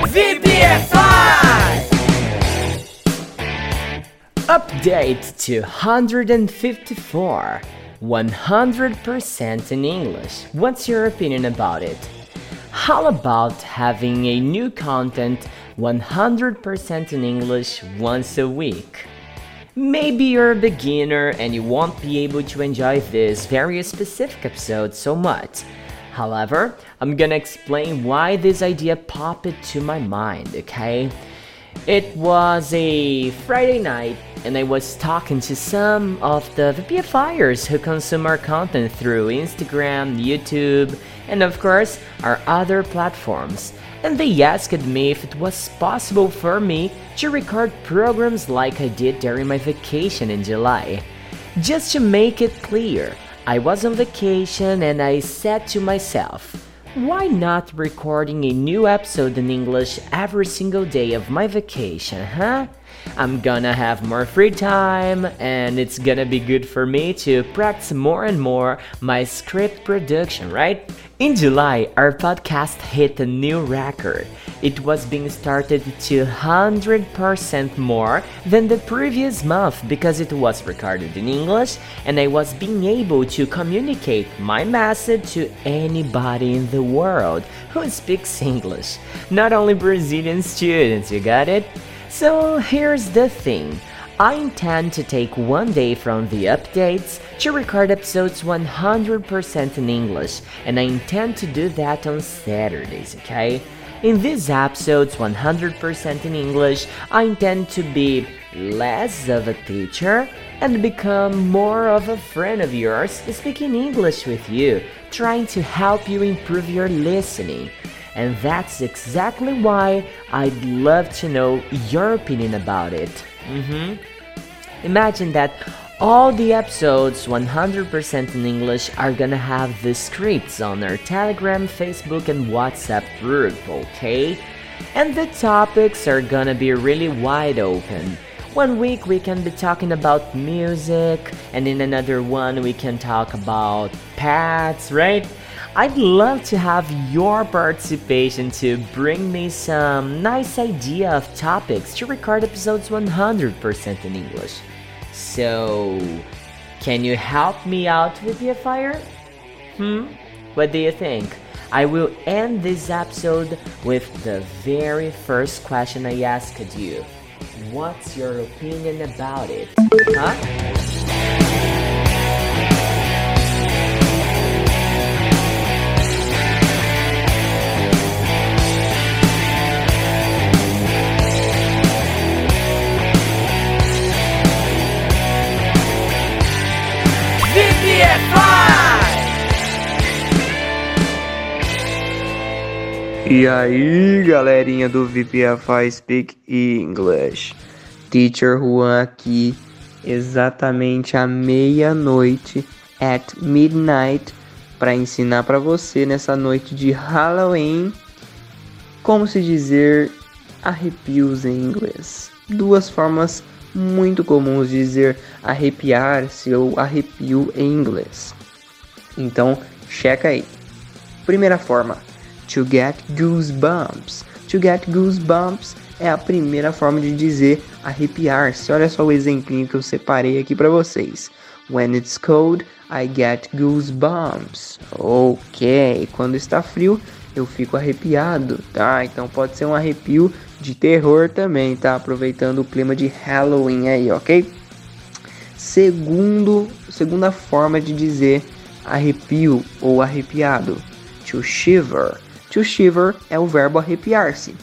VPFI! Update 254 100% in English. What's your opinion about it? How about having a new content 100% in English once a week? Maybe you're a beginner and you won't be able to enjoy this very specific episode so much. However, I'm gonna explain why this idea popped to my mind, okay? It was a Friday night and I was talking to some of the VPFIers who consume our content through Instagram, YouTube, and of course our other platforms. And they asked me if it was possible for me to record programs like I did during my vacation in July. Just to make it clear, I was on vacation and I said to myself, why not recording a new episode in English every single day of my vacation, huh? I'm gonna have more free time and it's gonna be good for me to practice more and more my script production, right? In July, our podcast hit a new record. It was being started 200% more than the previous month because it was recorded in English and I was being able to communicate my message to anybody in the world who speaks English. Not only Brazilian students, you got it? So here's the thing. I intend to take one day from the updates to record episodes 100% in English, and I intend to do that on Saturdays, okay? In these episodes 100% in English, I intend to be less of a teacher and become more of a friend of yours speaking English with you, trying to help you improve your listening. And that's exactly why I'd love to know your opinion about it. Mm-hmm. Imagine that all the episodes 100% in English are gonna have the scripts on our Telegram, Facebook, and WhatsApp group, okay? And the topics are gonna be really wide open. One week we can be talking about music, and in another one we can talk about pets, right? I'd love to have your participation to bring me some nice idea of topics to record episodes 100% in English. So, can you help me out with the fire? Hmm? What do you think? I will end this episode with the very first question I asked you. What's your opinion about it? Huh?
E aí, galerinha do VPFI Speak English. Teacher Juan aqui, exatamente à meia-noite, at midnight, para ensinar para você nessa noite de Halloween como se dizer arrepios em inglês. Duas formas muito comuns de dizer arrepiar-se ou arrepio em inglês. Então, checa aí. Primeira forma, to get goosebumps. To get goosebumps é a primeira forma de dizer arrepiar-se. Olha só o exemplinho que eu separei aqui para vocês. When it's cold, I get goosebumps. Ok, quando está frio, eu fico arrepiado, tá? Então pode ser um arrepio de terror também, tá? Aproveitando o clima de Halloween aí, ok? Segundo, segunda forma de dizer arrepio ou arrepiado, to shiver. To shiver é o verbo arrepiar-se.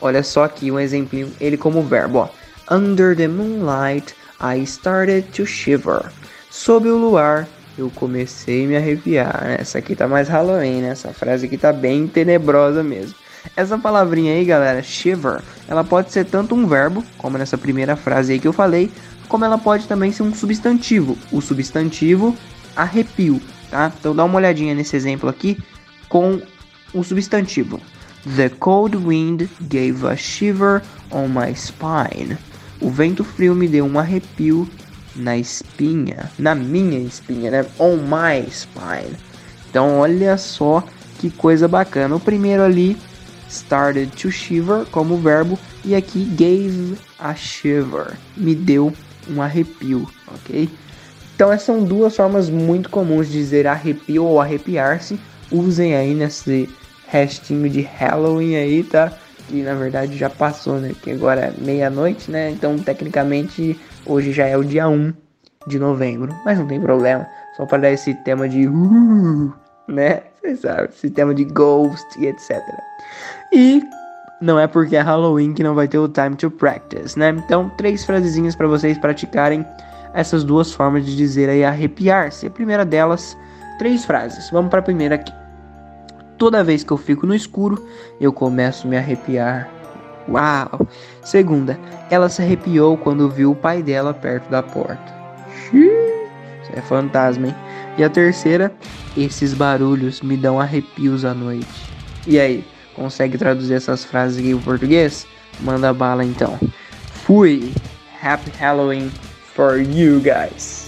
Olha só aqui um exemplinho, ele como verbo, ó. Under the moonlight, I started to shiver. Sob o luar, eu comecei a me arrepiar. Essa aqui tá mais Halloween, né? Essa frase aqui tá bem tenebrosa mesmo. Essa palavrinha aí, galera, shiver, ela pode ser tanto um verbo, como nessa primeira frase aí que eu falei, como ela pode também ser um substantivo. O substantivo arrepio, tá? Então dá uma olhadinha nesse exemplo aqui com o substantivo. The cold wind gave a shiver on my spine. O vento frio me deu um arrepio na espinha, na minha espinha, né? On my spine. Então, olha só que coisa bacana. O primeiro ali, started to shiver, como verbo, e aqui gave a shiver, me deu um arrepio, ok? Então, essas são duas formas muito comuns de dizer arrepio ou arrepiar-se. Usem aí nesse restinho de Halloween aí, tá? Que na verdade já passou, né? Que agora é meia-noite, né? Então, tecnicamente, Hoje já é o dia 1 de novembro, mas não tem problema. Só para dar esse tema de uh, né? Vocês sabem, esse tema de ghost e etc. E não é porque é Halloween que não vai ter o time to practice, né? Então, três frasezinhas para vocês praticarem essas duas formas de dizer aí arrepiar-se. A primeira delas, três frases. Vamos para a primeira aqui. Toda vez que eu fico no escuro, eu começo a me arrepiar Uau! Segunda, ela se arrepiou quando viu o pai dela perto da porta. Isso é fantasma, hein? E a terceira, esses barulhos me dão arrepios à noite. E aí, consegue traduzir essas frases aqui em português? Manda bala então. Fui! Happy Halloween for you guys!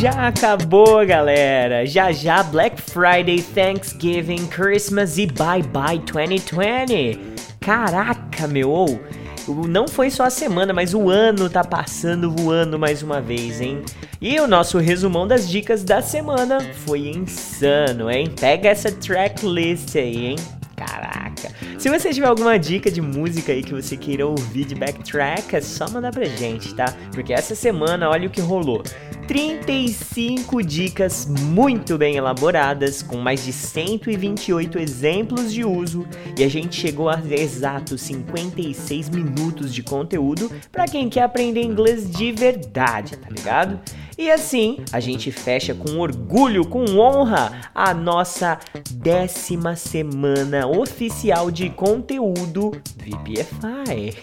Já acabou, galera. Já já Black Friday, Thanksgiving, Christmas e Bye Bye 2020. Caraca, meu. Não foi só a semana, mas o ano tá passando voando mais uma vez, hein? E o nosso resumão das dicas da semana foi insano, hein? Pega essa tracklist aí, hein? Caraca! Se você tiver alguma dica de música aí que você queira ouvir de backtrack, é só mandar pra gente, tá? Porque essa semana, olha o que rolou. 35 dicas muito bem elaboradas, com mais de 128 exemplos de uso, e a gente chegou a exatos 56 minutos de conteúdo para quem quer aprender inglês de verdade, tá ligado? E assim, a gente fecha com orgulho, com honra, a nossa décima semana oficial de conteúdo VPFI.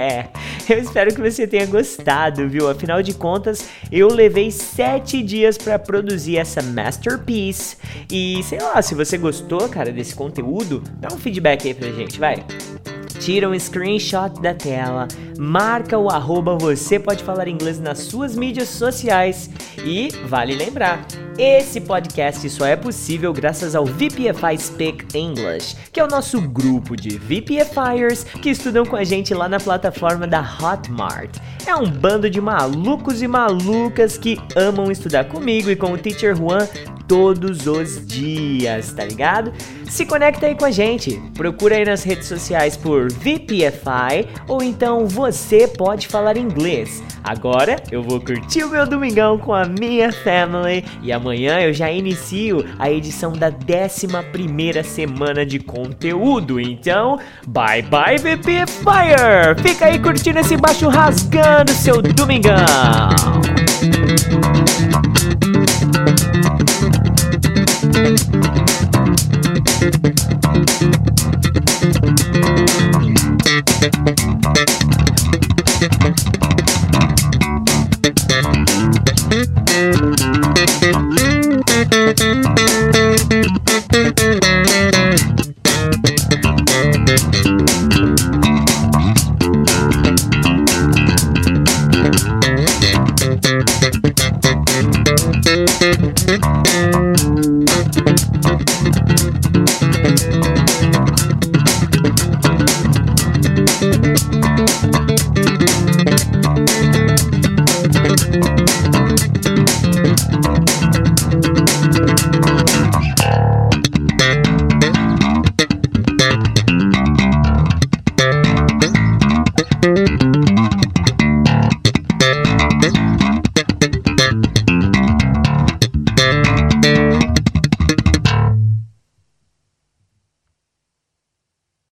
[laughs] eu espero que você tenha gostado, viu? Afinal de contas, eu levei sete dias para produzir essa masterpiece. E sei lá, se você gostou, cara, desse conteúdo, dá um feedback aí pra gente, vai tira um screenshot da tela, marca o arroba você pode falar inglês nas suas mídias sociais e vale lembrar, esse podcast só é possível graças ao VPFI Speak English, que é o nosso grupo de VPFIers que estudam com a gente lá na plataforma da Hotmart. É um bando de malucos e malucas que amam estudar comigo e com o Teacher Juan todos os dias, tá ligado? Se conecta aí com a gente. Procura aí nas redes sociais por VPFI ou então você pode falar inglês. Agora eu vou curtir o meu domingão com a minha family e amanhã eu já inicio a edição da 11 primeira semana de conteúdo. Então, bye bye VPFire! Fica aí curtindo esse baixo rasgando seu domingão.